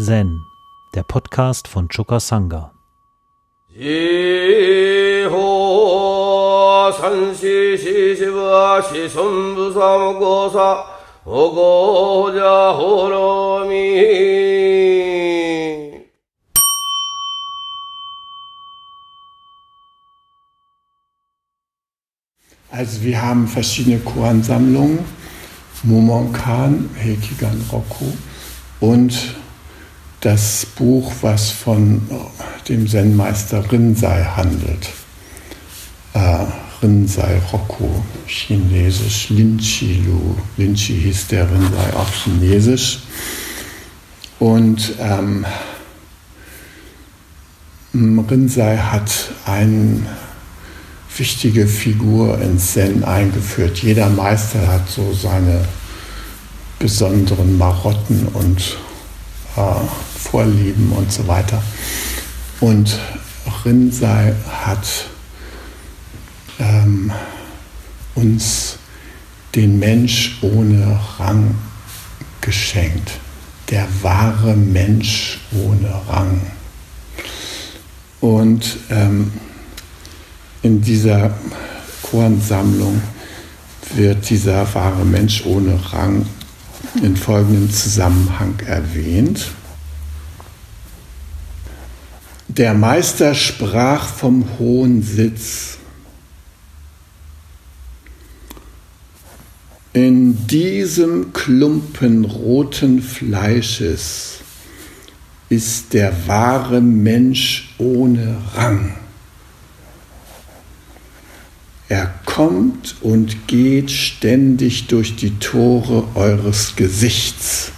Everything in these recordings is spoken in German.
Zen, der Podcast von Choka Sangha. Also wir haben verschiedene Koransammlungen, Momonkan, Heikigan Roku und das Buch, was von dem Zen-Meister Rinzai handelt. Äh, Rinzai Roku, chinesisch, Linchi Lu. Linchi hieß der Rinzai auch chinesisch. Und ähm, Rinzai hat eine wichtige Figur ins Zen eingeführt. Jeder Meister hat so seine besonderen Marotten und äh, Vorlieben und so weiter. Und Rinzai hat ähm, uns den Mensch ohne Rang geschenkt. Der wahre Mensch ohne Rang. Und ähm, in dieser Koransammlung wird dieser wahre Mensch ohne Rang in folgendem Zusammenhang erwähnt. Der Meister sprach vom hohen Sitz. In diesem Klumpen roten Fleisches ist der wahre Mensch ohne Rang. Er kommt und geht ständig durch die Tore eures Gesichts.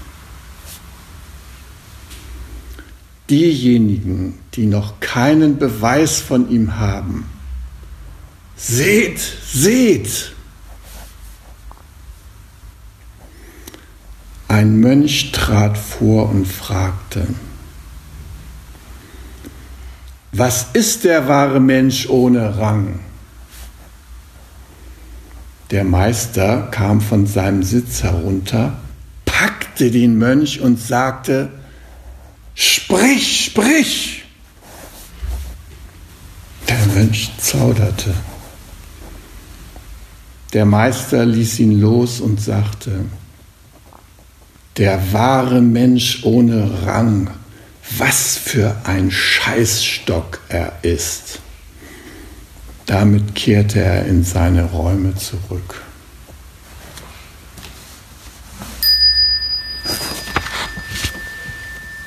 diejenigen, die noch keinen Beweis von ihm haben, seht, seht! Ein Mönch trat vor und fragte, was ist der wahre Mensch ohne Rang? Der Meister kam von seinem Sitz herunter, packte den Mönch und sagte, Sprich, sprich! Der Mönch zauderte. Der Meister ließ ihn los und sagte, der wahre Mensch ohne Rang, was für ein Scheißstock er ist. Damit kehrte er in seine Räume zurück.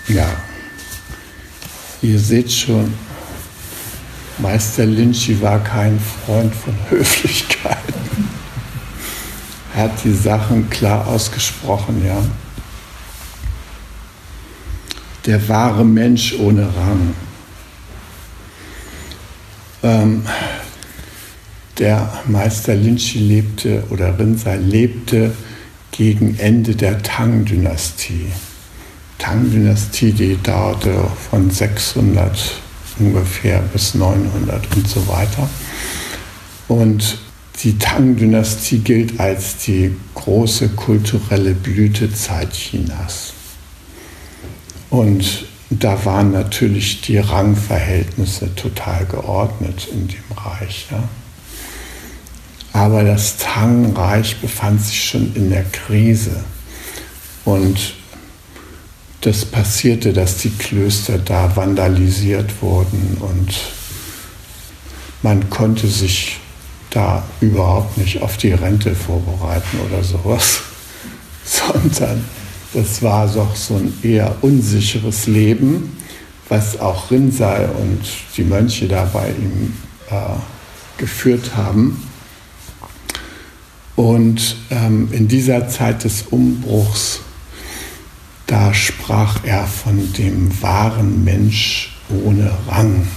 Ja, ihr seht schon, Meister Lynchi war kein Freund von Höflichkeit. Er hat die Sachen klar ausgesprochen, ja. Der wahre Mensch ohne Rang. Ähm, der Meister Lynchi lebte oder Rinzai lebte gegen Ende der Tang-Dynastie. Tang-Dynastie, die dauerte von 600 ungefähr bis 900 und so weiter. Und die Tang-Dynastie gilt als die große kulturelle Blütezeit Chinas. Und da waren natürlich die Rangverhältnisse total geordnet in dem Reich. Ja. Aber das Tang-Reich befand sich schon in der Krise. Und das passierte, dass die Klöster da vandalisiert wurden und man konnte sich da überhaupt nicht auf die Rente vorbereiten oder sowas, sondern das war doch so ein eher unsicheres Leben, was auch Rinzai und die Mönche da bei ihm äh, geführt haben. Und ähm, in dieser Zeit des Umbruchs da sprach er von dem wahren Mensch ohne Rang.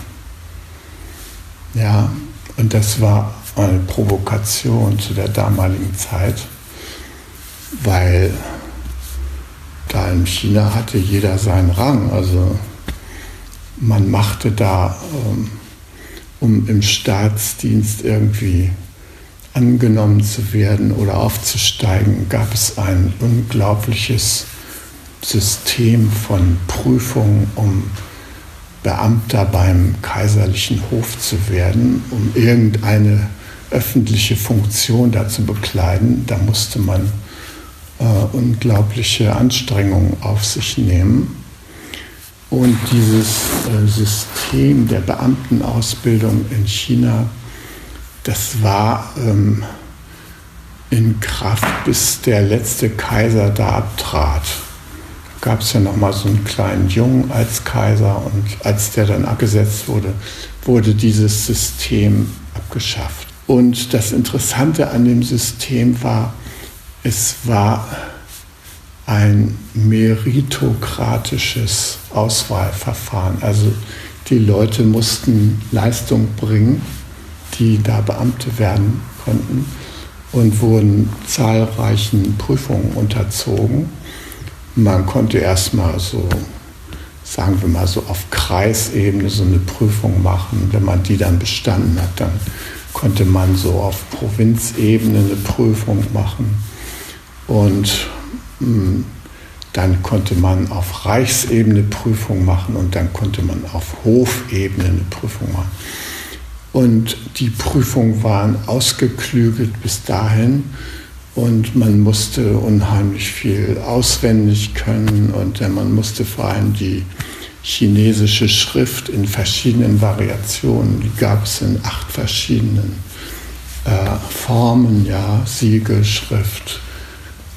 Ja, und das war eine Provokation zu der damaligen Zeit, weil da in China hatte jeder seinen Rang. Also man machte da, ähm, um im Staatsdienst irgendwie angenommen zu werden oder aufzusteigen, gab es ein unglaubliches System von Prüfungen, um Beamter beim kaiserlichen Hof zu werden, um irgendeine öffentliche Funktion da zu bekleiden. Da musste man äh, unglaubliche Anstrengungen auf sich nehmen. Und dieses äh, System der Beamtenausbildung in China, das war ähm, in Kraft, bis der letzte Kaiser da abtrat. Da gab es ja noch mal so einen kleinen Jungen als Kaiser und als der dann abgesetzt wurde, wurde dieses System abgeschafft. Und das Interessante an dem System war, es war ein meritokratisches Auswahlverfahren. Also die Leute mussten Leistung bringen, die da Beamte werden konnten und wurden zahlreichen Prüfungen unterzogen. Man konnte erstmal so, sagen wir mal so auf Kreisebene so eine Prüfung machen. Wenn man die dann bestanden hat, dann konnte man so auf Provinzebene eine Prüfung machen. Und hm, dann konnte man auf Reichsebene Prüfung machen und dann konnte man auf Hofebene eine Prüfung machen. Und die Prüfungen waren ausgeklügelt bis dahin und man musste unheimlich viel auswendig können und man musste vor allem die chinesische Schrift in verschiedenen Variationen, die gab es in acht verschiedenen äh, Formen, ja, Siegelschrift,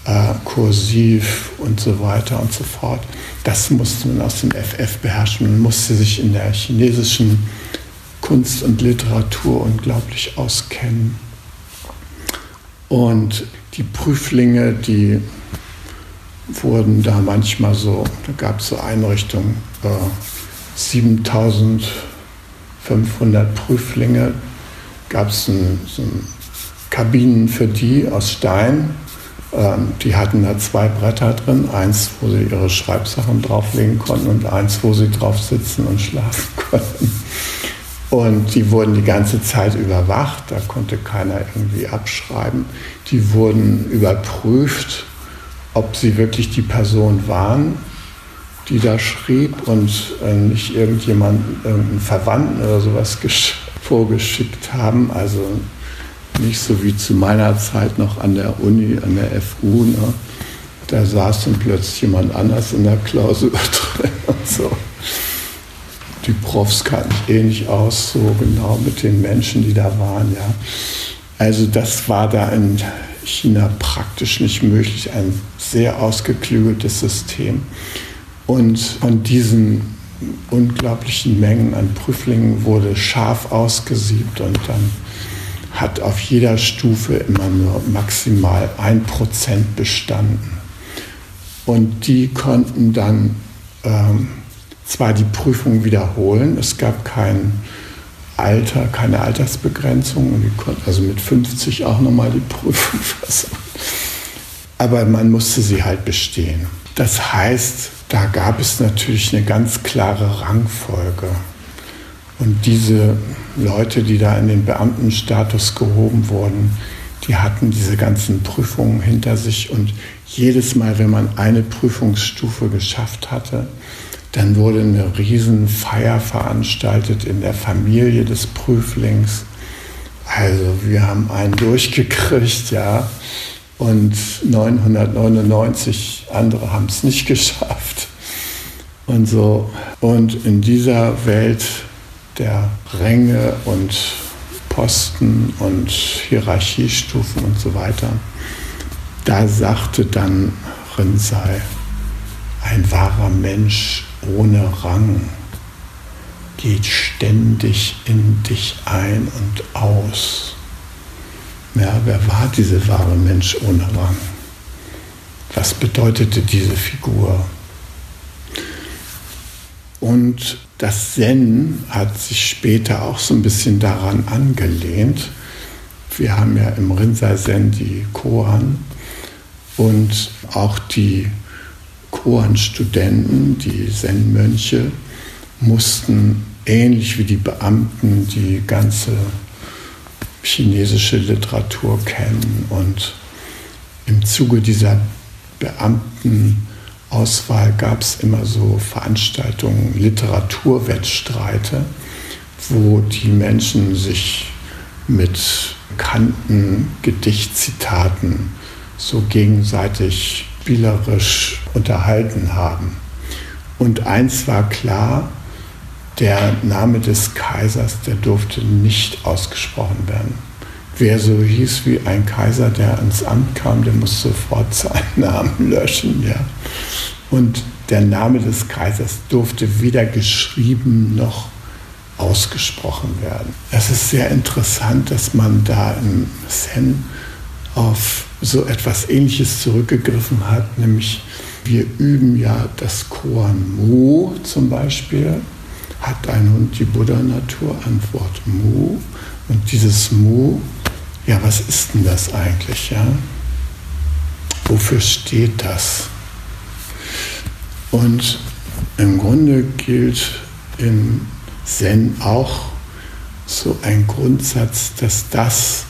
äh, Kursiv und so weiter und so fort. Das musste man aus dem FF beherrschen. Man musste sich in der chinesischen Kunst und Literatur unglaublich auskennen. Und die Prüflinge, die wurden da manchmal so, da gab es so Einrichtungen, äh, 7500 Prüflinge, gab es ein, so ein Kabinen für die aus Stein. Ähm, die hatten da zwei Bretter drin, eins, wo sie ihre Schreibsachen drauflegen konnten und eins, wo sie drauf sitzen und schlafen konnten. Und die wurden die ganze Zeit überwacht, da konnte keiner irgendwie abschreiben. Die wurden überprüft, ob sie wirklich die Person waren, die da schrieb und äh, nicht irgendjemanden, irgendeinen Verwandten oder sowas vorgeschickt haben. Also nicht so wie zu meiner Zeit noch an der Uni, an der FU. Ne? Da saß dann plötzlich jemand anders in der Klausur drin und so die Profs kannten ich eh nicht aus, so genau mit den Menschen, die da waren. Ja. Also das war da in China praktisch nicht möglich, ein sehr ausgeklügeltes System. Und von diesen unglaublichen Mengen an Prüflingen wurde scharf ausgesiebt und dann hat auf jeder Stufe immer nur maximal ein Prozent bestanden. Und die konnten dann ähm, zwar die Prüfung wiederholen, es gab kein Alter, keine Altersbegrenzung und die konnten also mit 50 auch nochmal die Prüfung versuchen. Aber man musste sie halt bestehen. Das heißt, da gab es natürlich eine ganz klare Rangfolge. Und diese Leute, die da in den Beamtenstatus gehoben wurden, die hatten diese ganzen Prüfungen hinter sich und jedes Mal, wenn man eine Prüfungsstufe geschafft hatte, dann wurde eine Riesenfeier veranstaltet in der Familie des Prüflings. Also wir haben einen durchgekriegt, ja. Und 999 andere haben es nicht geschafft. Und so. Und in dieser Welt der Ränge und Posten und Hierarchiestufen und so weiter, da sagte dann Rinzai, ein wahrer Mensch ohne Rang geht ständig in dich ein und aus. Ja, wer war dieser wahre Mensch ohne Rang? Was bedeutete diese Figur? Und das Zen hat sich später auch so ein bisschen daran angelehnt. Wir haben ja im Rinzai Zen die Koan und auch die Koan-Studenten, die Zen-Mönche, mussten ähnlich wie die Beamten die ganze chinesische Literatur kennen und im Zuge dieser Auswahl gab es immer so Veranstaltungen, Literaturwettstreite, wo die Menschen sich mit bekannten Gedichtzitaten so gegenseitig spielerisch unterhalten haben. Und eins war klar, der Name des Kaisers, der durfte nicht ausgesprochen werden. Wer so hieß wie ein Kaiser, der ans Amt kam, der muss sofort seinen Namen löschen. Ja. Und der Name des Kaisers durfte weder geschrieben noch ausgesprochen werden. Es ist sehr interessant, dass man da im Zen auf so etwas Ähnliches zurückgegriffen hat, nämlich wir üben ja das Koan Mu zum Beispiel. Hat ein Hund die Buddha-Natur? Antwort Mu. Und dieses Mu, ja, was ist denn das eigentlich? Ja? Wofür steht das? Und im Grunde gilt im Zen auch so ein Grundsatz, dass das,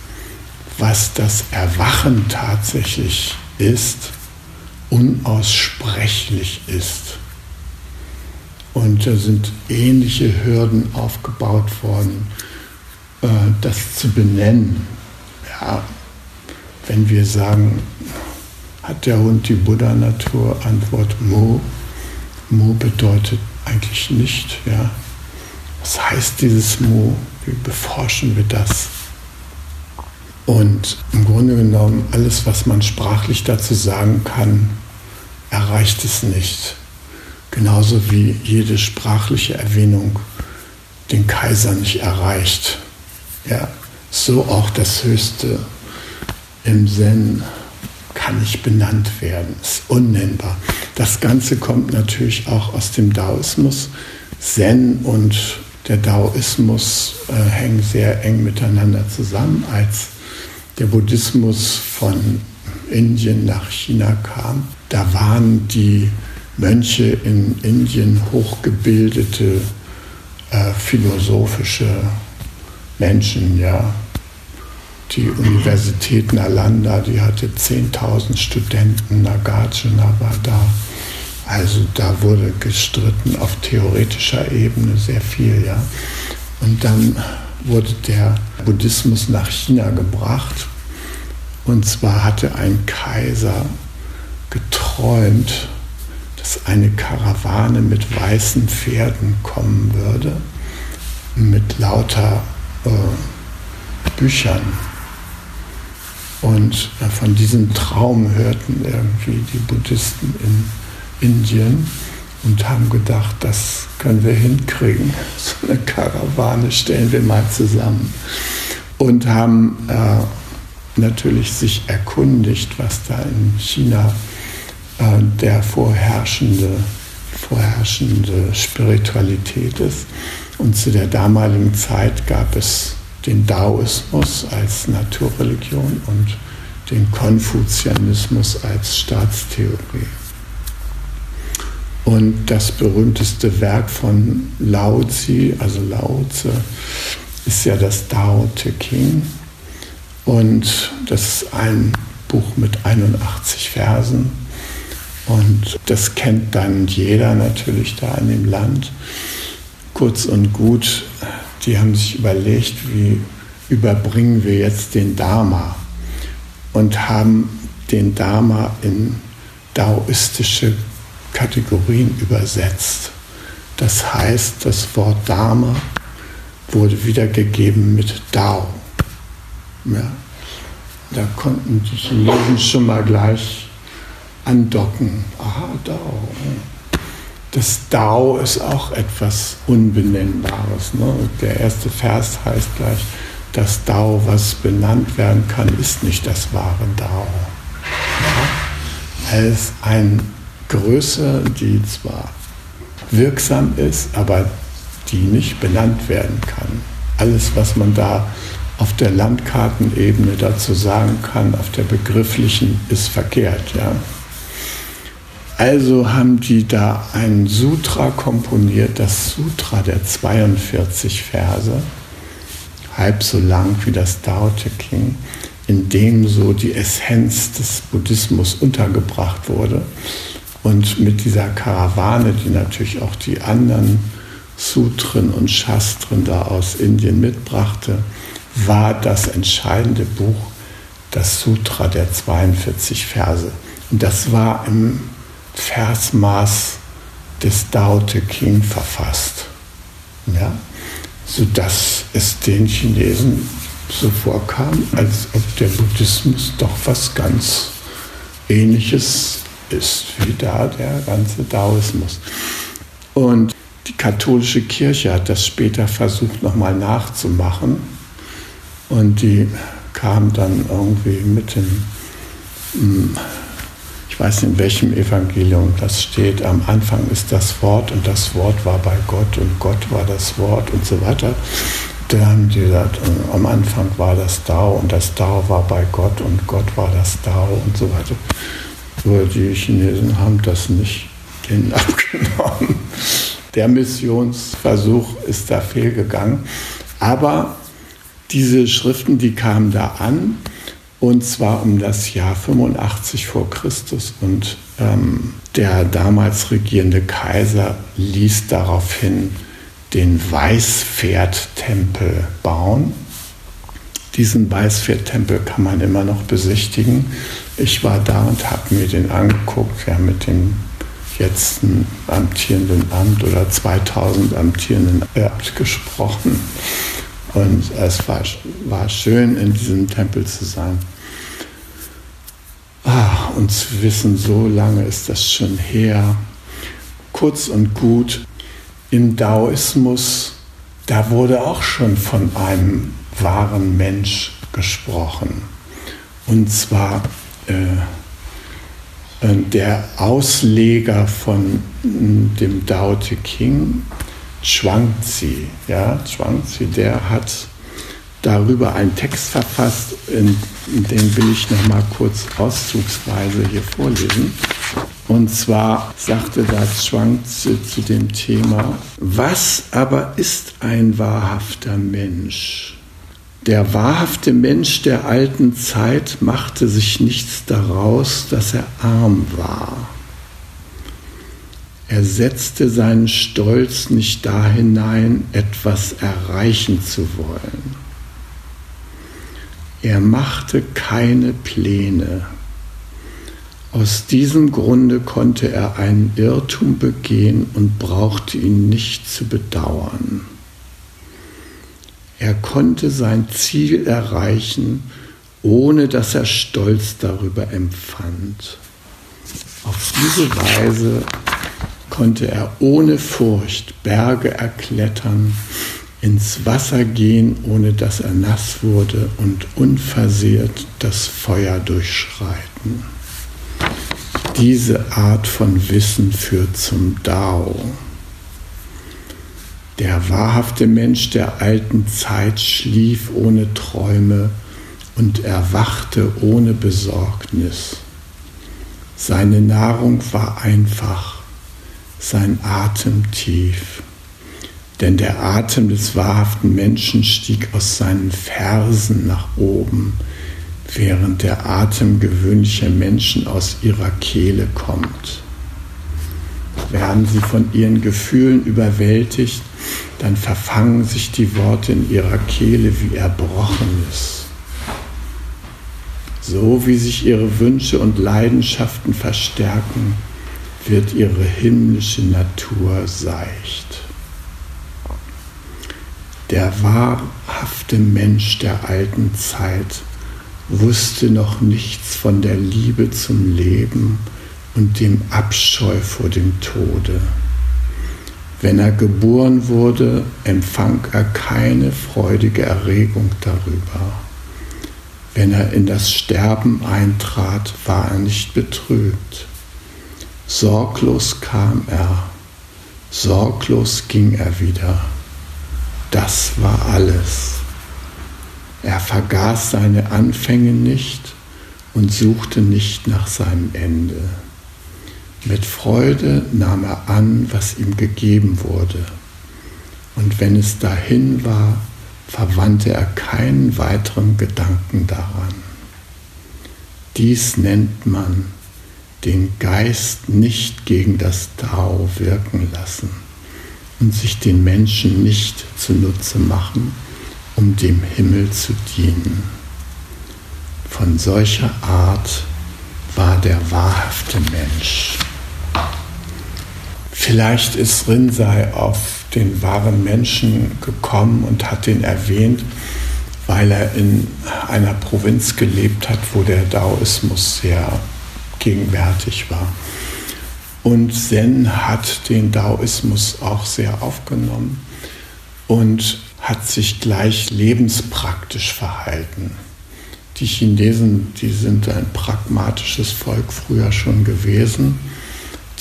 was das Erwachen tatsächlich ist, unaussprechlich ist. Und da sind ähnliche Hürden aufgebaut worden, äh, das zu benennen. Ja, wenn wir sagen, hat der Hund die Buddha-Natur? Antwort Mo. Mo bedeutet eigentlich nicht. Ja. Was heißt dieses Mo? Wie beforschen wir das? Und im Grunde genommen, alles, was man sprachlich dazu sagen kann, erreicht es nicht. Genauso wie jede sprachliche Erwähnung den Kaiser nicht erreicht. Ja, so auch das Höchste im Zen kann nicht benannt werden, ist unnennbar. Das Ganze kommt natürlich auch aus dem Daoismus. Zen und der Daoismus äh, hängen sehr eng miteinander zusammen. Als der Buddhismus von Indien nach China kam, da waren die Mönche in Indien hochgebildete äh, philosophische Menschen, ja. Die Universität Nalanda, die hatte 10.000 Studenten, Nagarjuna war da. Also da wurde gestritten auf theoretischer Ebene sehr viel, ja. Und dann wurde der Buddhismus nach China gebracht. Und zwar hatte ein Kaiser geträumt, dass eine Karawane mit weißen Pferden kommen würde, mit lauter äh, Büchern. Und äh, von diesem Traum hörten irgendwie die Buddhisten in Indien und haben gedacht, das können wir hinkriegen. So eine Karawane stellen wir mal zusammen. Und haben äh, natürlich sich erkundigt, was da in China äh, der vorherrschende, vorherrschende Spiritualität ist. Und zu der damaligen Zeit gab es den Daoismus als Naturreligion und den Konfuzianismus als Staatstheorie. Und das berühmteste Werk von Lao Tzu, also Lao ist ja das Tao Te King. Und das ist ein Buch mit 81 Versen. Und das kennt dann jeder natürlich da in dem Land. Kurz und gut, die haben sich überlegt, wie überbringen wir jetzt den Dharma und haben den Dharma in daoistische Kategorien übersetzt. Das heißt, das Wort Dharma wurde wiedergegeben mit Dao. Ja. Da konnten die Chinesen schon mal gleich andocken. Aha, Dao. Das Dao ist auch etwas Unbenennbares. Ne? Der erste Vers heißt gleich, das Dao, was benannt werden kann, ist nicht das wahre Dao. Ja? Ist eine Größe, die zwar wirksam ist, aber die nicht benannt werden kann. Alles, was man da auf der Landkartenebene dazu sagen kann, auf der begrifflichen, ist verkehrt. Ja? Also haben die da ein Sutra komponiert, das Sutra der 42 Verse, halb so lang wie das Tao Te King, in dem so die Essenz des Buddhismus untergebracht wurde. Und mit dieser Karawane, die natürlich auch die anderen Sutren und Shastren da aus Indien mitbrachte, war das entscheidende Buch das Sutra der 42 Verse. Und das war im Versmaß des Tao Te King verfasst. Ja? Sodass es den Chinesen so vorkam, als ob der Buddhismus doch was ganz Ähnliches ist wie da der ganze Daoismus. Und die katholische Kirche hat das später versucht nochmal nachzumachen. Und die kam dann irgendwie mit dem, hm, ich weiß nicht in welchem Evangelium das steht, am Anfang ist das Wort und das Wort war bei Gott und Gott war das Wort und so weiter. Da haben die gesagt, äh, am Anfang war das Dao und das Dao war bei Gott und Gott war das Dao und so weiter. Nur die Chinesen haben das nicht denen abgenommen. Der Missionsversuch ist da fehlgegangen. Aber diese Schriften, die kamen da an, und zwar um das Jahr 85 vor Christus. Und ähm, der damals regierende Kaiser ließ daraufhin den Weißpferdtempel bauen. Diesen Weißpferdtempel kann man immer noch besichtigen. Ich war da und habe mir den angeguckt, ja, mit dem jetzt amtierenden Amt oder 2000 amtierenden Abt gesprochen. Und es war, war schön, in diesem Tempel zu sein. Ah, und zu wissen, so lange ist das schon her. Kurz und gut, im Daoismus, da wurde auch schon von einem wahren Mensch gesprochen. Und zwar äh, äh der Ausleger von dem Dao Te King Zhuangzi. Ja, Zhuangzi, der hat darüber einen Text verfasst, in, in den will ich noch mal kurz auszugsweise hier vorlesen. Und zwar sagte da Zhuangzi zu dem Thema, was aber ist ein wahrhafter Mensch? Der wahrhafte Mensch der alten Zeit machte sich nichts daraus, dass er arm war er setzte seinen Stolz nicht da hinein, etwas erreichen zu wollen. Er machte keine Pläne. Aus diesem Grunde konnte er einen Irrtum begehen und brauchte ihn nicht zu bedauern. Er konnte sein Ziel erreichen, ohne dass er Stolz darüber empfand. Auf diese Weise konnte er ohne Furcht Berge erklettern, ins Wasser gehen, ohne dass er nass wurde und unversehrt das Feuer durchschreiten. Diese Art von Wissen führt zum Dao. Der wahrhafte Mensch der alten Zeit schlief ohne Träume und erwachte ohne Besorgnis. Seine Nahrung war einfach sein Atem tief. Denn der Atem des wahrhaften Menschen stieg aus seinen Fersen nach oben, während der Atem gewöhnlicher Menschen aus ihrer Kehle kommt. Werden sie von ihren Gefühlen überwältigt, dann verfangen sich die Worte in ihrer Kehle wie Erbrochenes. So wie sich ihre Wünsche und Leidenschaften verstärken, wird ihre himmlische Natur seicht. Der wahrhafte Mensch der alten Zeit wusste noch nichts von der Liebe zum Leben und dem Abscheu vor dem Tode. Wenn er geboren wurde, empfang er keine freudige Erregung darüber. Wenn er in das Sterben eintrat, war er nicht betrübt. Sorglos kam er, sorglos ging er wieder. Das war alles. Er vergaß seine Anfänge nicht und suchte nicht nach seinem Ende. Mit Freude nahm er an, was ihm gegeben wurde. Und wenn es dahin war, verwandte er keinen weiteren Gedanken daran. Dies nennt man den Geist nicht gegen das Tao wirken lassen und sich den Menschen nicht zunutze machen, um dem Himmel zu dienen. Von solcher Art war der wahrhafte Mensch. Vielleicht ist Rinzai auf den wahren Menschen gekommen und hat ihn erwähnt, weil er in einer Provinz gelebt hat, wo der Daoismus sehr gegenwärtig war. Und Zen hat den Daoismus auch sehr aufgenommen und hat sich gleich lebenspraktisch verhalten. Die Chinesen, die sind ein pragmatisches Volk früher schon gewesen.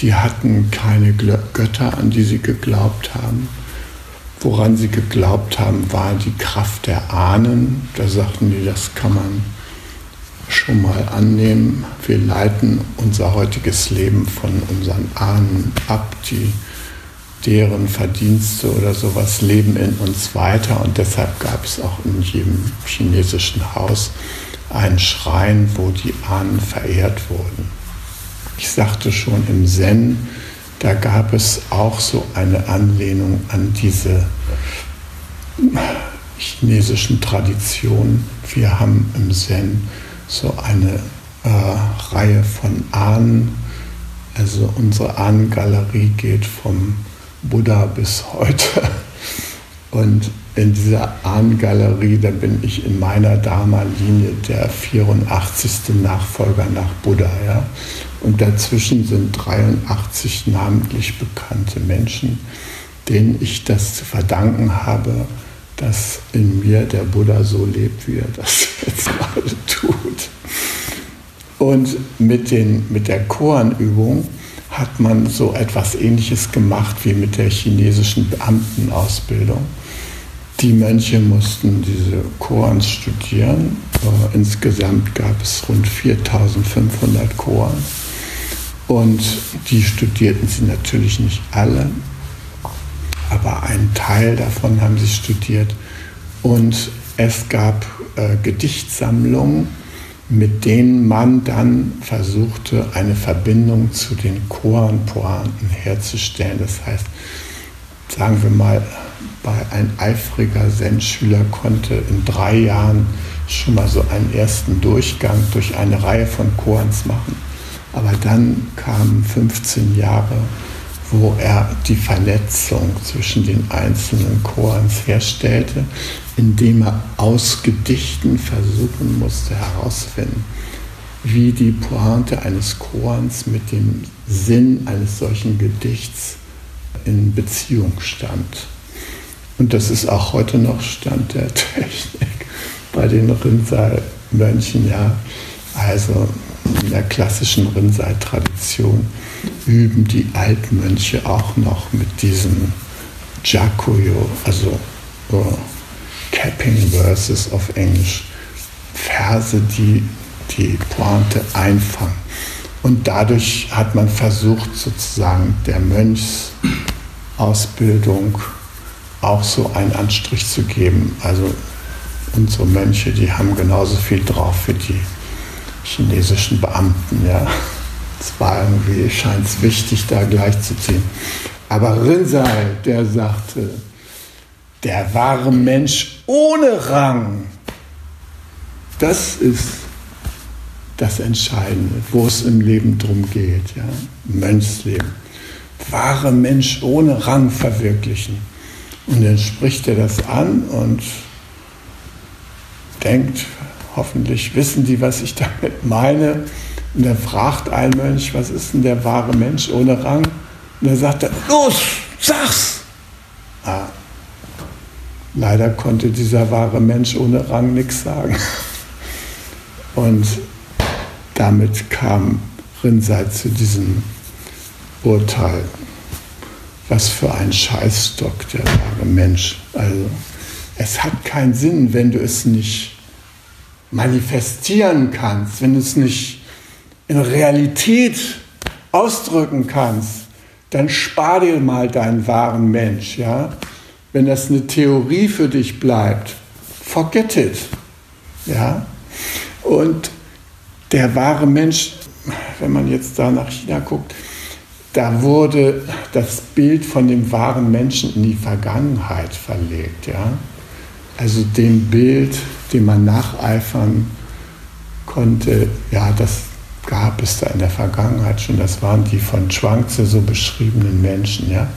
Die hatten keine Götter, an die sie geglaubt haben Woran sie geglaubt haben, war die Kraft der Ahnen. Da sagten die, das kann man schon mal annehmen. Wir leiten unser heutiges Leben von unseren Ahnen ab, die deren Verdienste oder sowas leben in uns weiter und deshalb gab es auch in jedem chinesischen Haus einen Schrein, wo die Ahnen verehrt wurden. Ich sagte schon im Zen, da gab es auch so eine Anlehnung an diese chinesischen Traditionen. Wir haben im Zen so eine äh, Reihe von Ahnen. Also unsere Ahnengalerie geht vom Buddha bis heute. Und in dieser Ahnengalerie, da bin ich in meiner Dharma-Linie der 84. Nachfolger nach Buddha. Ja? Und dazwischen sind 83 namentlich bekannte Menschen, denen ich das zu verdanken habe, dass in mir der Buddha so lebt, wie er das jetzt gerade tut. Und mit, den, mit der Koanübung hat man so etwas Ähnliches gemacht wie mit der chinesischen Beamtenausbildung. Die Mönche mussten diese Koans studieren. Äh, insgesamt gab es rund 4500 Koans. Und die studierten sie natürlich nicht alle, aber einen Teil davon haben sie studiert. Und es gab äh, Gedichtsammlungen, mit denen man dann versuchte, eine Verbindung zu den Chorenpointen herzustellen. Das heißt, sagen wir mal, bei ein eifriger Zen-Schüler konnte in drei Jahren schon mal so einen ersten Durchgang durch eine Reihe von Chorens machen. Aber dann kamen 15 Jahre, wo er die Vernetzung zwischen den einzelnen Chorens herstellte, indem er aus Gedichten versuchen musste herauszufinden, wie die Pointe eines Chorens mit dem Sinn eines solchen Gedichts in Beziehung stand. Und das ist auch heute noch Stand der Technik bei den Rinnsal-Mönchen. Ja. Also in der klassischen Rinzai-Tradition üben die Altmönche auch noch mit diesem Jakuyo, also uh, Capping Verses auf Englisch, Verse, die die Pointe einfangen. Und dadurch hat man versucht, sozusagen der Mönchsausbildung auch so einen Anstrich zu geben. Also unsere Mönche, die haben genauso viel drauf wie die chinesischen Beamten. Ja. Es war irgendwie, scheint es wichtig, da gleichzuziehen. Aber Rinzai, der sagte, der wahre Mensch ohne Rang, das ist das Entscheidende, wo es im Leben drum geht, ja? Mönchsleben. Wahre Mensch ohne Rang verwirklichen. Und dann spricht er das an und denkt, Hoffentlich wissen die, was ich damit meine. Und dann fragt ein Mönch, was ist denn der wahre Mensch ohne Rang? Und dann sagt er, los, sag's! Ah, leider konnte dieser wahre Mensch ohne Rang nichts sagen. Und damit kam Rinzai zu diesem Urteil. Was für ein Scheißstock, der wahre Mensch. Also, es hat keinen Sinn, wenn du es nicht manifestieren kannst, wenn du es nicht in Realität ausdrücken kannst, dann spar dir mal deinen wahren Mensch, ja? Wenn das eine Theorie für dich bleibt, forget it, ja? Und der wahre Mensch, wenn man jetzt da nach China guckt, da wurde das Bild von dem wahren Menschen in die Vergangenheit verlegt. Ja? Also dem Bild, dem man nacheifern konnte, ja, das gab es da in der Vergangenheit schon. Das waren die von Schwangze so beschriebenen Menschen. Ja?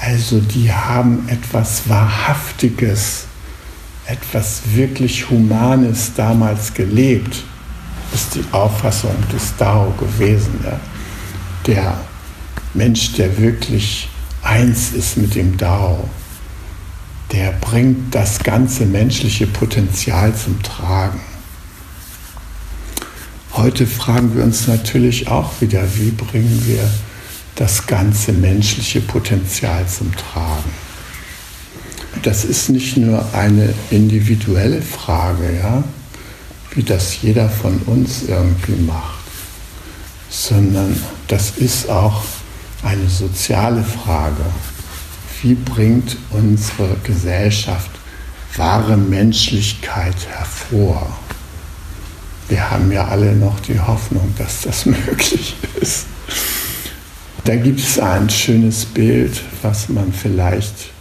Also die haben etwas Wahrhaftiges, etwas wirklich Humanes damals gelebt, ist die Auffassung des Dao gewesen. Ja? Der Mensch, der wirklich eins ist mit dem Dao, der bringt das ganze menschliche Potenzial zum Tragen. Heute fragen wir uns natürlich auch wieder, wie bringen wir das ganze menschliche Potenzial zum Tragen. Das ist nicht nur eine individuelle Frage, ja, wie das jeder von uns irgendwie macht, sondern das ist auch eine soziale Frage. Wie bringt unsere Gesellschaft wahre Menschlichkeit hervor? Wir haben ja alle noch die Hoffnung, dass das möglich ist. Da gibt es ein schönes Bild, was man vielleicht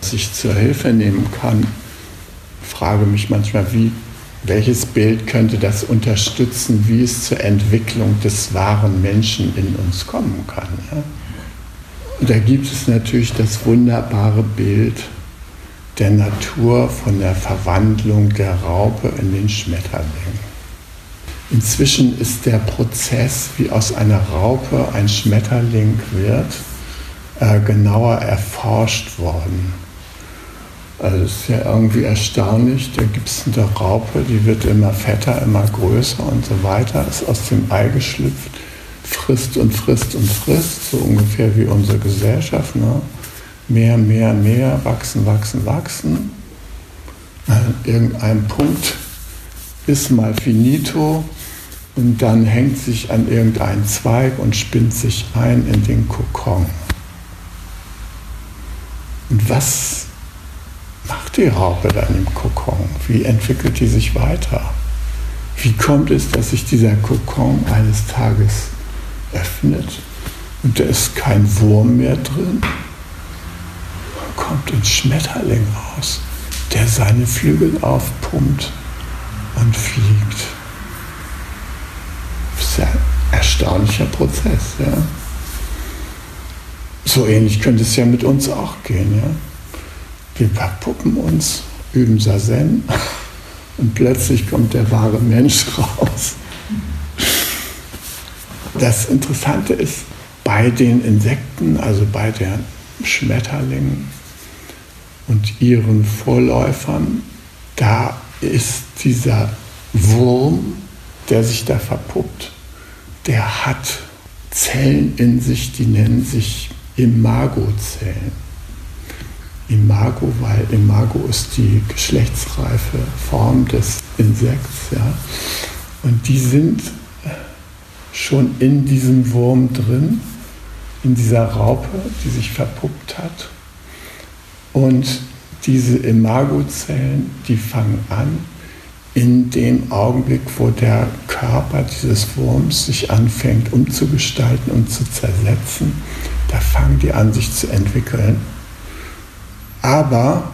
sich zur Hilfe nehmen kann. Ich frage mich manchmal, wie, welches Bild könnte das unterstützen, wie es zur Entwicklung des wahren Menschen in uns kommen kann. Ja? Und da gibt es natürlich das wunderbare Bild der Natur von der Verwandlung der Raupe in den Schmetterling. Inzwischen ist der Prozess, wie aus einer Raupe ein Schmetterling wird, äh, genauer erforscht worden. Also es ist ja irgendwie erstaunlich, da gibt es eine Raupe, die wird immer fetter, immer größer und so weiter, ist aus dem Ei geschlüpft, frisst und frisst und frisst, so ungefähr wie unsere Gesellschaft. Ne? Mehr, mehr, mehr, wachsen, wachsen, wachsen. An irgendeinem Punkt ist mal finito und dann hängt sich an irgendeinen Zweig und spinnt sich ein in den Kokon. Und was macht die Raupe dann im Kokon? Wie entwickelt die sich weiter? Wie kommt es, dass sich dieser Kokon eines Tages öffnet und da ist kein Wurm mehr drin? Dann kommt ein Schmetterling raus, der seine Flügel aufpumpt und fliegt ist ja ein erstaunlicher Prozess. Ja. So ähnlich könnte es ja mit uns auch gehen. Ja. Wir verpuppen uns, üben Sazen und plötzlich kommt der wahre Mensch raus. Das Interessante ist, bei den Insekten, also bei den Schmetterlingen und ihren Vorläufern, da ist dieser Wurm der sich da verpuppt, der hat Zellen in sich, die nennen sich Imagozellen. Imago, weil Imago ist die geschlechtsreife Form des Insekts. Ja? Und die sind schon in diesem Wurm drin, in dieser Raupe, die sich verpuppt hat. Und diese Imagozellen, die fangen an, in dem Augenblick, wo der Körper dieses Wurms sich anfängt umzugestalten und zu zersetzen, da fangen die an, sich zu entwickeln. Aber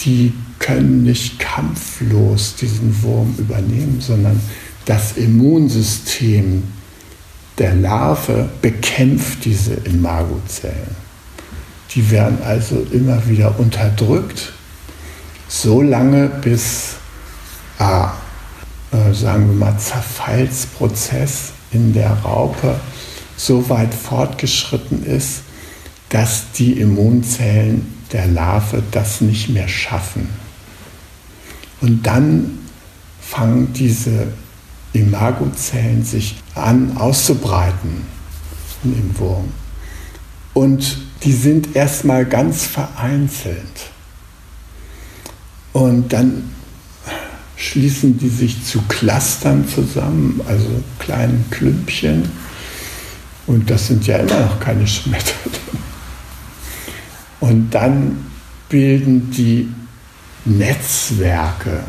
die können nicht kampflos diesen Wurm übernehmen, sondern das Immunsystem der Larve bekämpft diese Imagozellen. Die werden also immer wieder unterdrückt, so lange bis ah, äh, sagen wir mal, Zerfallsprozess in der Raupe so weit fortgeschritten ist, dass die Immunzellen der Larve das nicht mehr schaffen. Und dann fangen diese Imagozellen sich an auszubreiten in dem Wurm. Und die sind erstmal ganz vereinzelt. Und dann schließen die sich zu Clustern zusammen, also kleinen Klümpchen. Und das sind ja immer noch keine Schmetterlinge. Und dann bilden die Netzwerke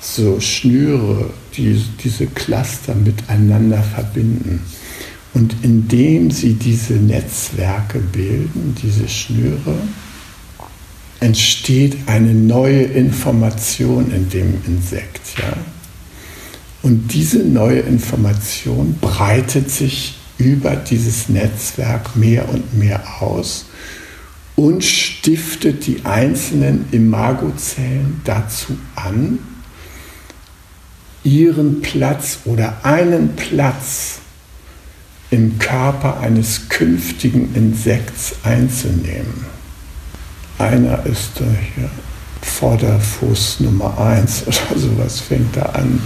so Schnüre, die diese Cluster miteinander verbinden. Und indem sie diese Netzwerke bilden, diese Schnüre, entsteht eine neue Information in dem Insekt. Ja? Und diese neue Information breitet sich über dieses Netzwerk mehr und mehr aus und stiftet die einzelnen Imagozellen dazu an, ihren Platz oder einen Platz im Körper eines künftigen Insekts einzunehmen. Einer ist da hier Vorderfuß Nummer 1 oder sowas, fängt da an,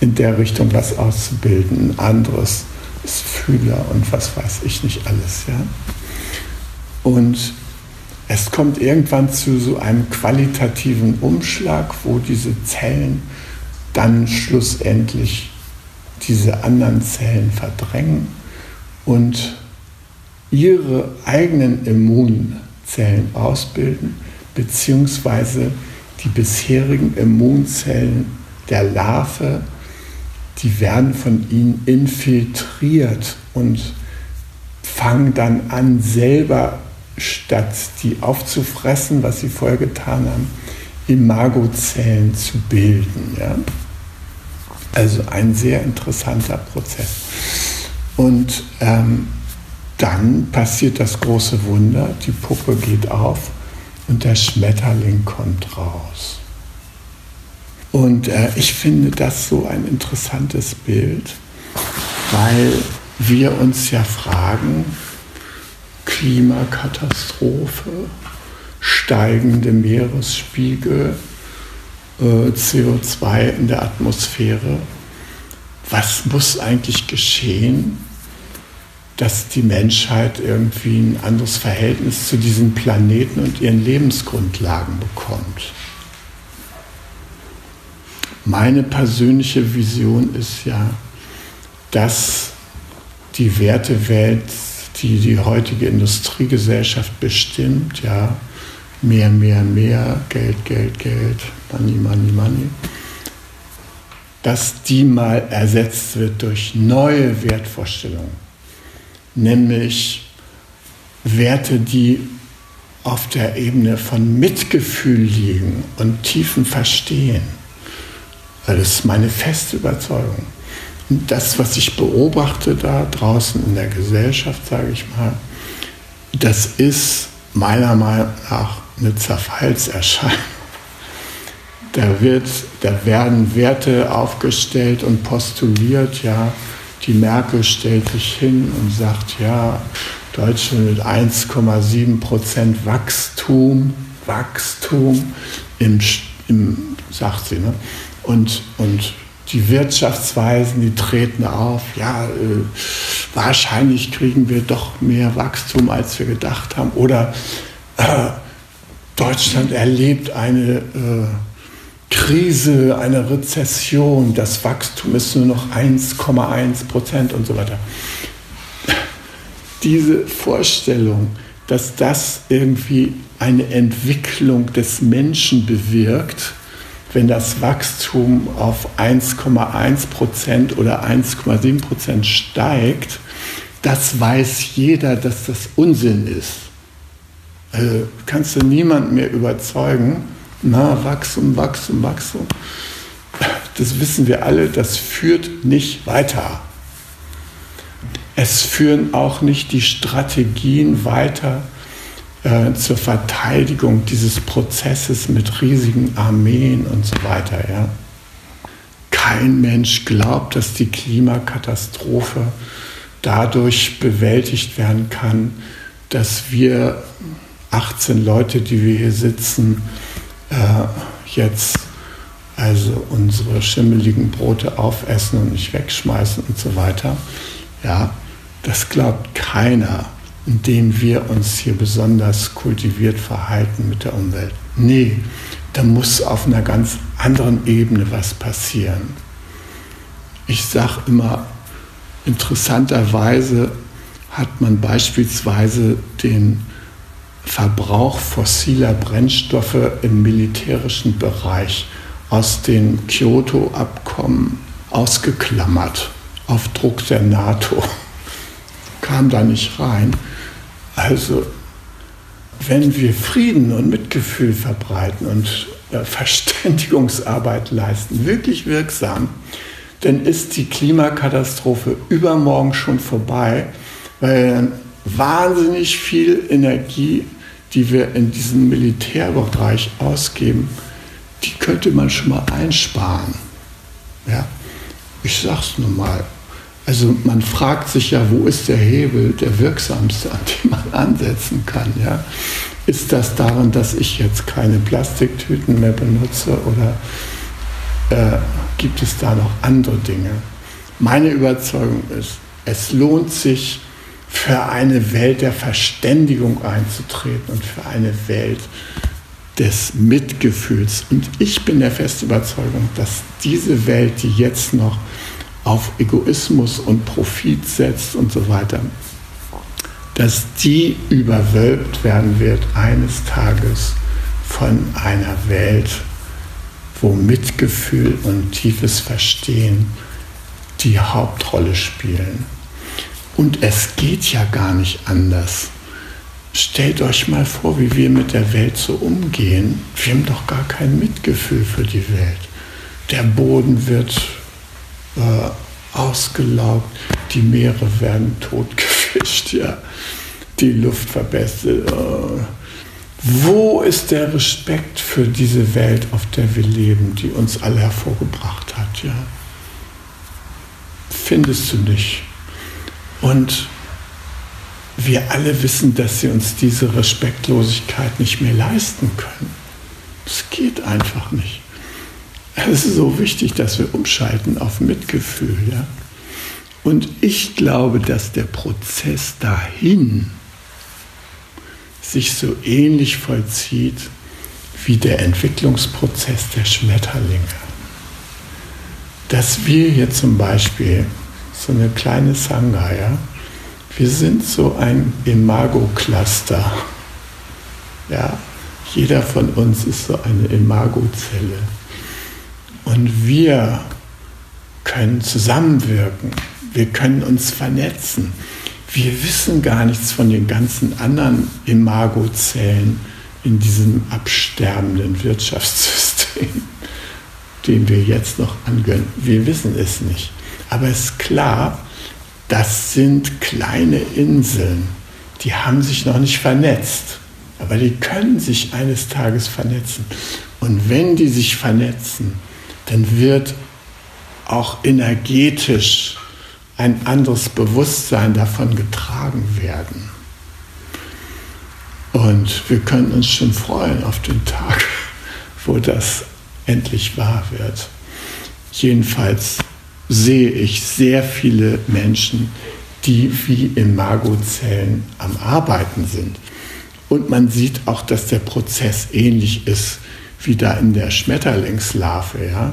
in der Richtung was auszubilden. Ein anderes ist Fühler und was weiß ich nicht alles. Ja? Und es kommt irgendwann zu so einem qualitativen Umschlag, wo diese Zellen dann schlussendlich diese anderen Zellen verdrängen und ihre eigenen Immunzellen ausbilden, beziehungsweise die bisherigen Immunzellen der Larve, die werden von ihnen infiltriert und fangen dann an, selber statt die aufzufressen, was sie vorher getan haben, Imagozellen zu bilden. Ja? Also ein sehr interessanter Prozess. Und ähm, dann passiert das große Wunder, die Puppe geht auf und der Schmetterling kommt raus. Und äh, ich finde das so ein interessantes Bild, weil wir uns ja fragen, Klimakatastrophe, steigende Meeresspiegel, CO2 in der Atmosphäre. Was muss eigentlich geschehen, dass die Menschheit irgendwie ein anderes Verhältnis zu diesem Planeten und ihren Lebensgrundlagen bekommt? Meine persönliche Vision ist ja, dass die Wertewelt, die die heutige Industriegesellschaft bestimmt, ja, mehr, mehr, mehr, Geld, Geld, Geld, Money, Money, Money, dass die mal ersetzt wird durch neue Wertvorstellungen, nämlich Werte, die auf der Ebene von Mitgefühl liegen und tiefen Verstehen. Das ist meine feste Überzeugung. Und das, was ich beobachte da draußen in der Gesellschaft, sage ich mal, das ist meiner Meinung nach eine Zerfallserscheinung. Da, wird, da werden Werte aufgestellt und postuliert, ja. Die Merkel stellt sich hin und sagt, ja, Deutschland mit 1,7 Prozent Wachstum, Wachstum im, im sagt sie, ne? Und, und die Wirtschaftsweisen, die treten auf, ja, äh, wahrscheinlich kriegen wir doch mehr Wachstum, als wir gedacht haben. Oder äh, Deutschland erlebt eine äh, Krise, eine Rezession, das Wachstum ist nur noch 1,1 Prozent und so weiter. Diese Vorstellung, dass das irgendwie eine Entwicklung des Menschen bewirkt, wenn das Wachstum auf 1,1 Prozent oder 1,7 Prozent steigt, das weiß jeder, dass das Unsinn ist. Also kannst du niemanden mehr überzeugen, na, Wachstum, Wachstum, Wachstum. Das wissen wir alle, das führt nicht weiter. Es führen auch nicht die Strategien weiter äh, zur Verteidigung dieses Prozesses mit riesigen Armeen und so weiter. Ja. Kein Mensch glaubt, dass die Klimakatastrophe dadurch bewältigt werden kann, dass wir 18 Leute, die wir hier sitzen, äh, jetzt also unsere schimmeligen Brote aufessen und nicht wegschmeißen und so weiter. Ja, das glaubt keiner, indem wir uns hier besonders kultiviert verhalten mit der Umwelt. Nee, da muss auf einer ganz anderen Ebene was passieren. Ich sage immer, interessanterweise hat man beispielsweise den Verbrauch fossiler Brennstoffe im militärischen Bereich aus dem Kyoto-Abkommen ausgeklammert auf Druck der NATO. Kam da nicht rein. Also, wenn wir Frieden und Mitgefühl verbreiten und äh, Verständigungsarbeit leisten, wirklich wirksam, dann ist die Klimakatastrophe übermorgen schon vorbei, weil dann wahnsinnig viel Energie, die wir in diesem Militärbereich ausgeben, die könnte man schon mal einsparen. Ja? Ich sag's nur mal. Also man fragt sich ja, wo ist der Hebel, der wirksamste, an dem man ansetzen kann. Ja? Ist das daran, dass ich jetzt keine Plastiktüten mehr benutze oder äh, gibt es da noch andere Dinge? Meine Überzeugung ist, es lohnt sich, für eine Welt der Verständigung einzutreten und für eine Welt des Mitgefühls. Und ich bin der festen Überzeugung, dass diese Welt, die jetzt noch auf Egoismus und Profit setzt und so weiter, dass die überwölbt werden wird eines Tages von einer Welt, wo Mitgefühl und tiefes Verstehen die Hauptrolle spielen. Und es geht ja gar nicht anders. Stellt euch mal vor, wie wir mit der Welt so umgehen. Wir haben doch gar kein Mitgefühl für die Welt. Der Boden wird äh, ausgelaugt, die Meere werden totgefischt, ja. die Luft verbessert. Äh. Wo ist der Respekt für diese Welt, auf der wir leben, die uns alle hervorgebracht hat? Ja? Findest du nicht? Und wir alle wissen, dass sie uns diese Respektlosigkeit nicht mehr leisten können. Es geht einfach nicht. Es ist so wichtig, dass wir umschalten auf Mitgefühl. Ja? Und ich glaube, dass der Prozess dahin sich so ähnlich vollzieht wie der Entwicklungsprozess der Schmetterlinge. Dass wir hier zum Beispiel so eine kleine Sangha, ja, wir sind so ein Imago-Cluster. Ja, jeder von uns ist so eine Imago-Zelle. Und wir können zusammenwirken. Wir können uns vernetzen. Wir wissen gar nichts von den ganzen anderen Imago-Zellen in diesem absterbenden Wirtschaftssystem, dem wir jetzt noch angehören. Wir wissen es nicht. Aber es ist klar, das sind kleine Inseln, die haben sich noch nicht vernetzt, aber die können sich eines Tages vernetzen. Und wenn die sich vernetzen, dann wird auch energetisch ein anderes Bewusstsein davon getragen werden. Und wir können uns schon freuen auf den Tag, wo das endlich wahr wird. Jedenfalls sehe ich sehr viele Menschen, die wie Imagozellen am Arbeiten sind. Und man sieht auch, dass der Prozess ähnlich ist wie da in der Schmetterlingslarve. Ja?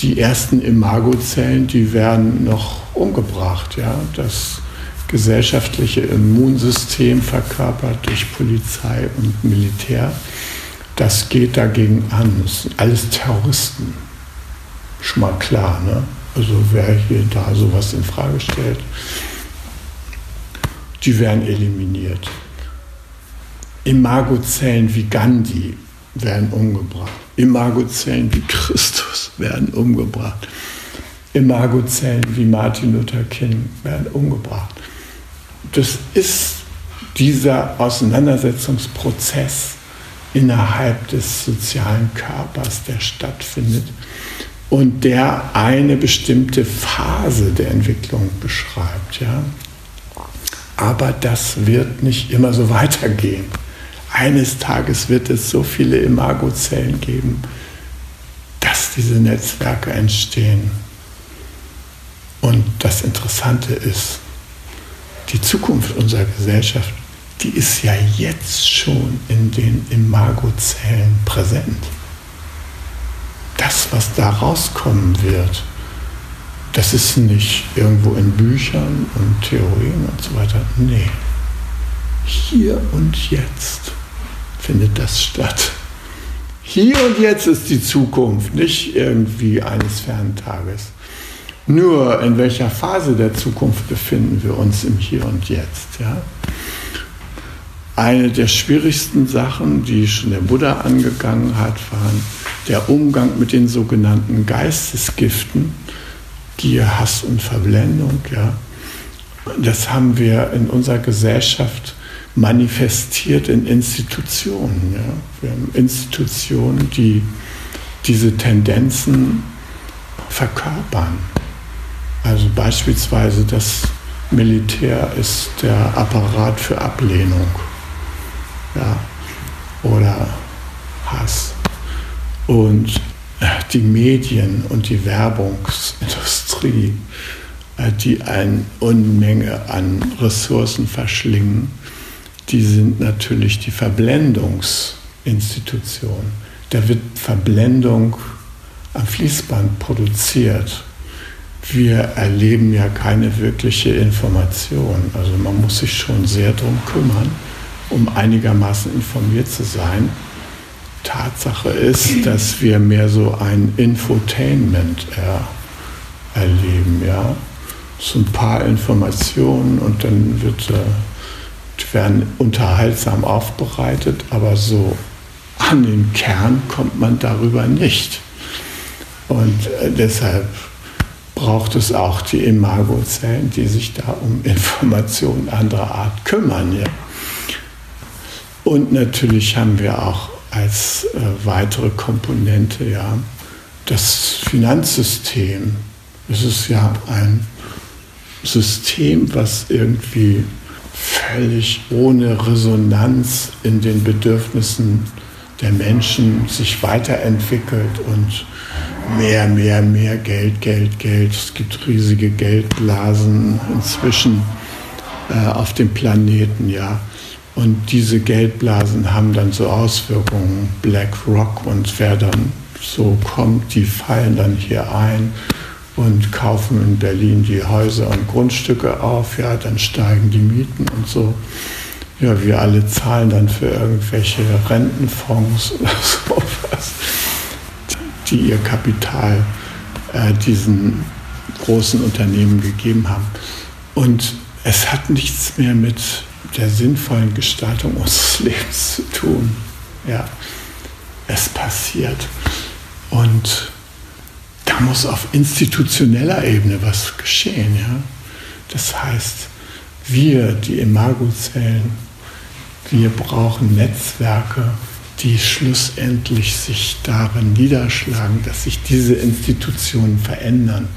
Die ersten Imagozellen, die werden noch umgebracht. Ja? Das gesellschaftliche Immunsystem verkörpert durch Polizei und Militär, das geht dagegen an. Das sind alles Terroristen. Schon mal klar, ne? Also wer hier da sowas in Frage stellt, die werden eliminiert. Imagozellen wie Gandhi werden umgebracht. Imagozellen wie Christus werden umgebracht. Imagozellen wie Martin Luther King werden umgebracht. Das ist dieser Auseinandersetzungsprozess innerhalb des sozialen Körpers, der stattfindet und der eine bestimmte Phase der Entwicklung beschreibt. Ja? Aber das wird nicht immer so weitergehen. Eines Tages wird es so viele Imagozellen geben, dass diese Netzwerke entstehen. Und das Interessante ist, die Zukunft unserer Gesellschaft, die ist ja jetzt schon in den Imagozellen präsent das, was da rauskommen wird, das ist nicht irgendwo in Büchern und Theorien und so weiter. Nee. Hier und jetzt findet das statt. Hier und jetzt ist die Zukunft, nicht irgendwie eines fernen Tages. Nur in welcher Phase der Zukunft befinden wir uns im Hier und Jetzt. Ja? Eine der schwierigsten Sachen, die schon der Buddha angegangen hat, waren der Umgang mit den sogenannten Geistesgiften, Gier, Hass und Verblendung. Ja? Das haben wir in unserer Gesellschaft manifestiert in Institutionen. Ja? Wir haben Institutionen, die diese Tendenzen verkörpern. Also beispielsweise das Militär ist der Apparat für Ablehnung ja? oder Hass. Und die Medien und die Werbungsindustrie, äh, die eine Unmenge an Ressourcen verschlingen, die sind natürlich die Verblendungsinstitution. Da wird Verblendung am Fließband produziert. Wir erleben ja keine wirkliche Information. Also man muss sich schon sehr darum kümmern, um einigermaßen informiert zu sein. Tatsache ist, dass wir mehr so ein Infotainment er, erleben. Ja? So ein paar Informationen und dann wird äh, werden unterhaltsam aufbereitet, aber so an den Kern kommt man darüber nicht. Und äh, deshalb braucht es auch die Imagozellen, die sich da um Informationen anderer Art kümmern. Ja. Und natürlich haben wir auch als äh, weitere Komponente ja das Finanzsystem. Es ist ja ein System, was irgendwie völlig ohne Resonanz in den Bedürfnissen der Menschen sich weiterentwickelt und mehr, mehr, mehr Geld, Geld, Geld. Es gibt riesige Geldblasen inzwischen äh, auf dem Planeten, ja. Und diese Geldblasen haben dann so Auswirkungen. BlackRock und wer dann so kommt, die fallen dann hier ein und kaufen in Berlin die Häuser und Grundstücke auf, ja, dann steigen die Mieten und so. Ja, wir alle zahlen dann für irgendwelche Rentenfonds oder sowas, die ihr Kapital äh, diesen großen Unternehmen gegeben haben. Und es hat nichts mehr mit der sinnvollen Gestaltung unseres Lebens zu tun. Ja, es passiert. Und da muss auf institutioneller Ebene was geschehen. Ja? Das heißt, wir, die Imagozellen, wir brauchen Netzwerke, die schlussendlich sich darin niederschlagen, dass sich diese Institutionen verändern,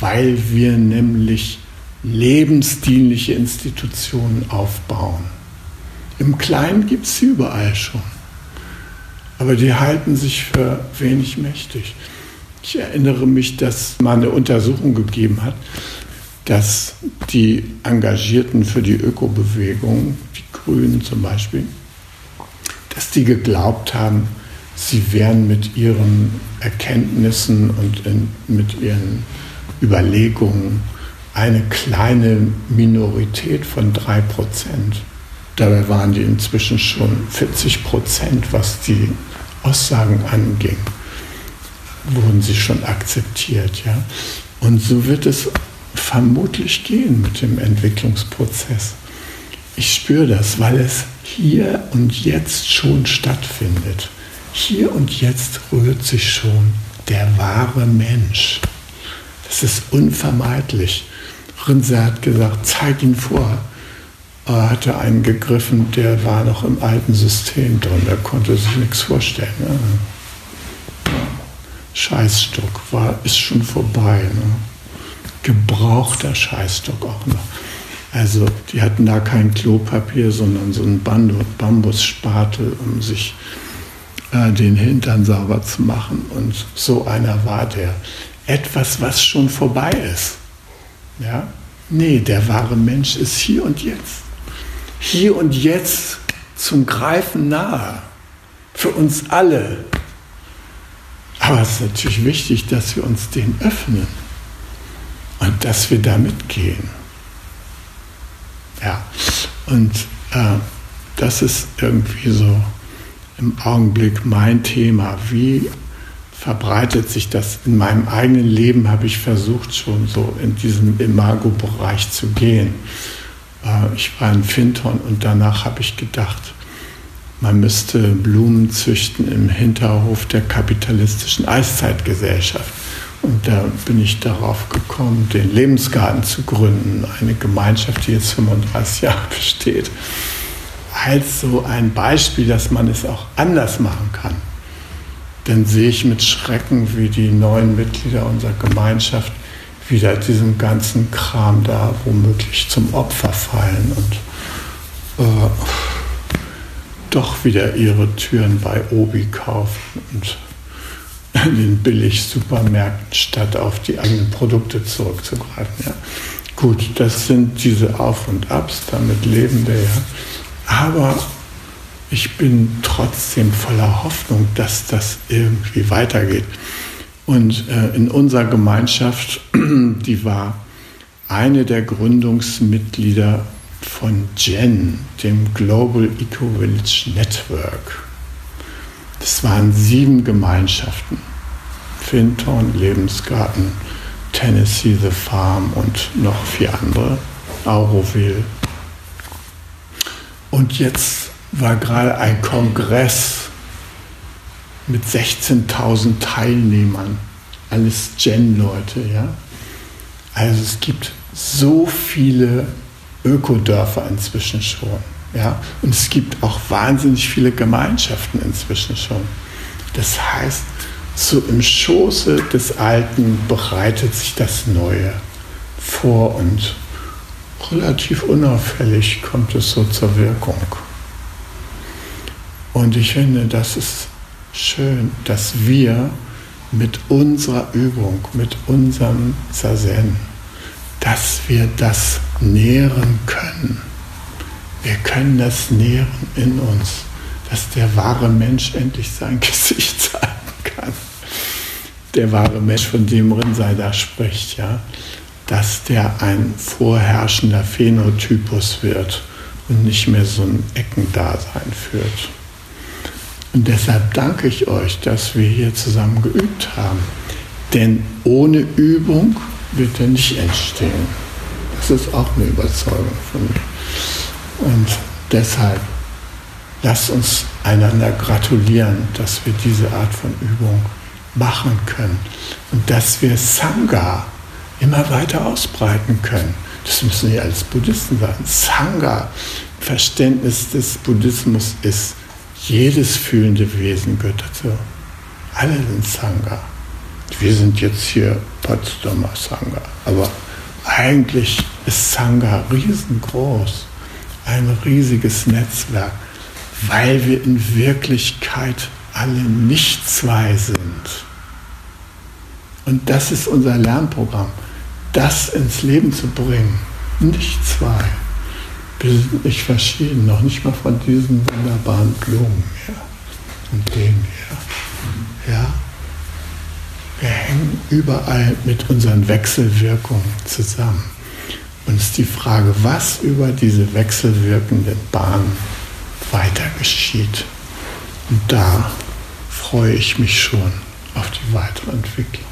weil wir nämlich lebensdienliche Institutionen aufbauen. Im Kleinen gibt es sie überall schon, aber die halten sich für wenig mächtig. Ich erinnere mich, dass mal eine Untersuchung gegeben hat, dass die Engagierten für die Ökobewegung, die Grünen zum Beispiel, dass die geglaubt haben, sie wären mit ihren Erkenntnissen und in, mit ihren Überlegungen eine kleine Minorität von drei Prozent. Dabei waren die inzwischen schon 40 Prozent, was die Aussagen anging wurden sie schon akzeptiert. Ja? Und so wird es vermutlich gehen mit dem Entwicklungsprozess. Ich spüre das, weil es hier und jetzt schon stattfindet. Hier und jetzt rührt sich schon der wahre Mensch. Das ist unvermeidlich. Rinse hat gesagt, zeig ihn vor. Er hatte einen gegriffen, der war noch im alten System drin, der konnte sich nichts vorstellen. Ja. Scheißstock war, ist schon vorbei. Ne? Gebrauchter Scheißstock auch noch. Also die hatten da kein Klopapier, sondern so einen Bambusspatel, um sich äh, den Hintern sauber zu machen. Und so einer war der. Etwas, was schon vorbei ist. Ja? Nee, der wahre Mensch ist hier und jetzt. Hier und jetzt zum Greifen nahe. Für uns alle. Aber es ist natürlich wichtig, dass wir uns den öffnen und dass wir da mitgehen. Ja, und äh, das ist irgendwie so im Augenblick mein Thema. Wie verbreitet sich das in meinem eigenen Leben, habe ich versucht schon so in diesem Imago-Bereich zu gehen. Äh, ich war in Finton und danach habe ich gedacht, man müsste Blumen züchten im Hinterhof der kapitalistischen Eiszeitgesellschaft. Und da bin ich darauf gekommen, den Lebensgarten zu gründen, eine Gemeinschaft, die jetzt 35 Jahre besteht, als so ein Beispiel, dass man es auch anders machen kann dann sehe ich mit Schrecken, wie die neuen Mitglieder unserer Gemeinschaft wieder diesem ganzen Kram da womöglich zum Opfer fallen und äh, doch wieder ihre Türen bei Obi kaufen und in den Billig-Supermärkten statt auf die eigenen Produkte zurückzugreifen. Ja. Gut, das sind diese Auf und Abs, damit leben wir ja. Aber ich bin trotzdem voller Hoffnung, dass das irgendwie weitergeht. Und äh, in unserer Gemeinschaft, die war eine der Gründungsmitglieder von GEN, dem Global Eco Village Network. Das waren sieben Gemeinschaften. Finton, Lebensgarten, Tennessee The Farm und noch vier andere, Auroville. Und jetzt war gerade ein Kongress mit 16.000 Teilnehmern, alles Gen-Leute, ja. Also es gibt so viele Ökodörfer inzwischen schon, ja. Und es gibt auch wahnsinnig viele Gemeinschaften inzwischen schon. Das heißt, so im Schoße des Alten bereitet sich das Neue vor und relativ unauffällig kommt es so zur Wirkung. Und ich finde, das ist schön, dass wir mit unserer Übung, mit unserem Zazen, dass wir das nähren können. Wir können das nähren in uns, dass der wahre Mensch endlich sein Gesicht zeigen kann. Der wahre Mensch, von dem Rinsei da spricht, ja, dass der ein vorherrschender Phänotypus wird und nicht mehr so ein Eckendasein führt. Und deshalb danke ich euch, dass wir hier zusammen geübt haben. Denn ohne Übung wird er nicht entstehen. Das ist auch eine Überzeugung von mir. Und deshalb lasst uns einander gratulieren, dass wir diese Art von Übung machen können und dass wir Sangha immer weiter ausbreiten können. Das müssen nicht alles Buddhisten sein. Sangha, Verständnis des Buddhismus ist jedes fühlende Wesen gehört dazu. Alle sind Sangha. Wir sind jetzt hier Potsdamer Sangha. Aber eigentlich ist Sangha riesengroß. Ein riesiges Netzwerk, weil wir in Wirklichkeit alle nicht zwei sind. Und das ist unser Lernprogramm, das ins Leben zu bringen. Nicht zwei. Nicht verschieden, noch nicht mal von diesen wunderbaren Blumen hier und denen hier. Ja? Wir hängen überall mit unseren Wechselwirkungen zusammen. Und es ist die Frage, was über diese wechselwirkenden Bahnen weiter geschieht. Und da freue ich mich schon auf die weitere Entwicklung.